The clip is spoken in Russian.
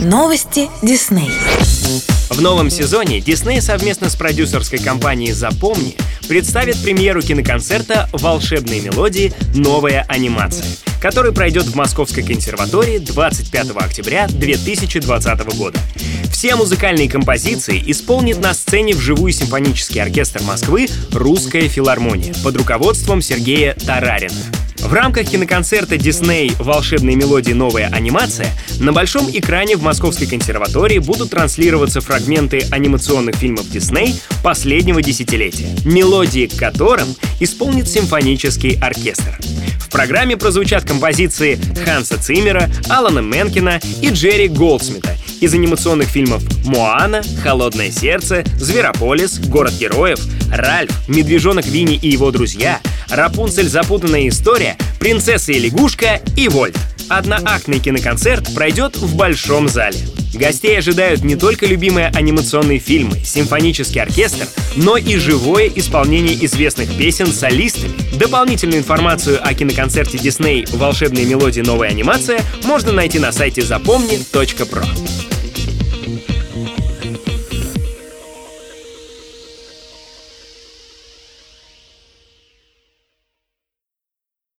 Новости Дисней. В новом сезоне Disney совместно с продюсерской компанией «Запомни» представит премьеру киноконцерта «Волшебные мелодии. Новая анимация», который пройдет в Московской консерватории 25 октября 2020 года. Все музыкальные композиции исполнит на сцене вживую симфонический оркестр Москвы «Русская филармония» под руководством Сергея Тарарина. В рамках киноконцерта Disney «Волшебные мелодии. Новая анимация» на большом экране в Московской консерватории будут транслироваться фрагменты анимационных фильмов Disney последнего десятилетия, мелодии к которым исполнит симфонический оркестр. В программе прозвучат композиции Ханса Циммера, Алана Менкина и Джерри Голдсмита из анимационных фильмов «Моана», «Холодное сердце», «Зверополис», «Город героев», «Ральф», «Медвежонок Винни и его друзья», «Рапунцель. Запутанная история», «Принцесса и лягушка» и «Вольт». Одноактный киноконцерт пройдет в Большом зале. Гостей ожидают не только любимые анимационные фильмы, симфонический оркестр, но и живое исполнение известных песен солистами. Дополнительную информацию о киноконцерте Disney «Волшебные мелодии. Новая анимация» можно найти на сайте запомни.про.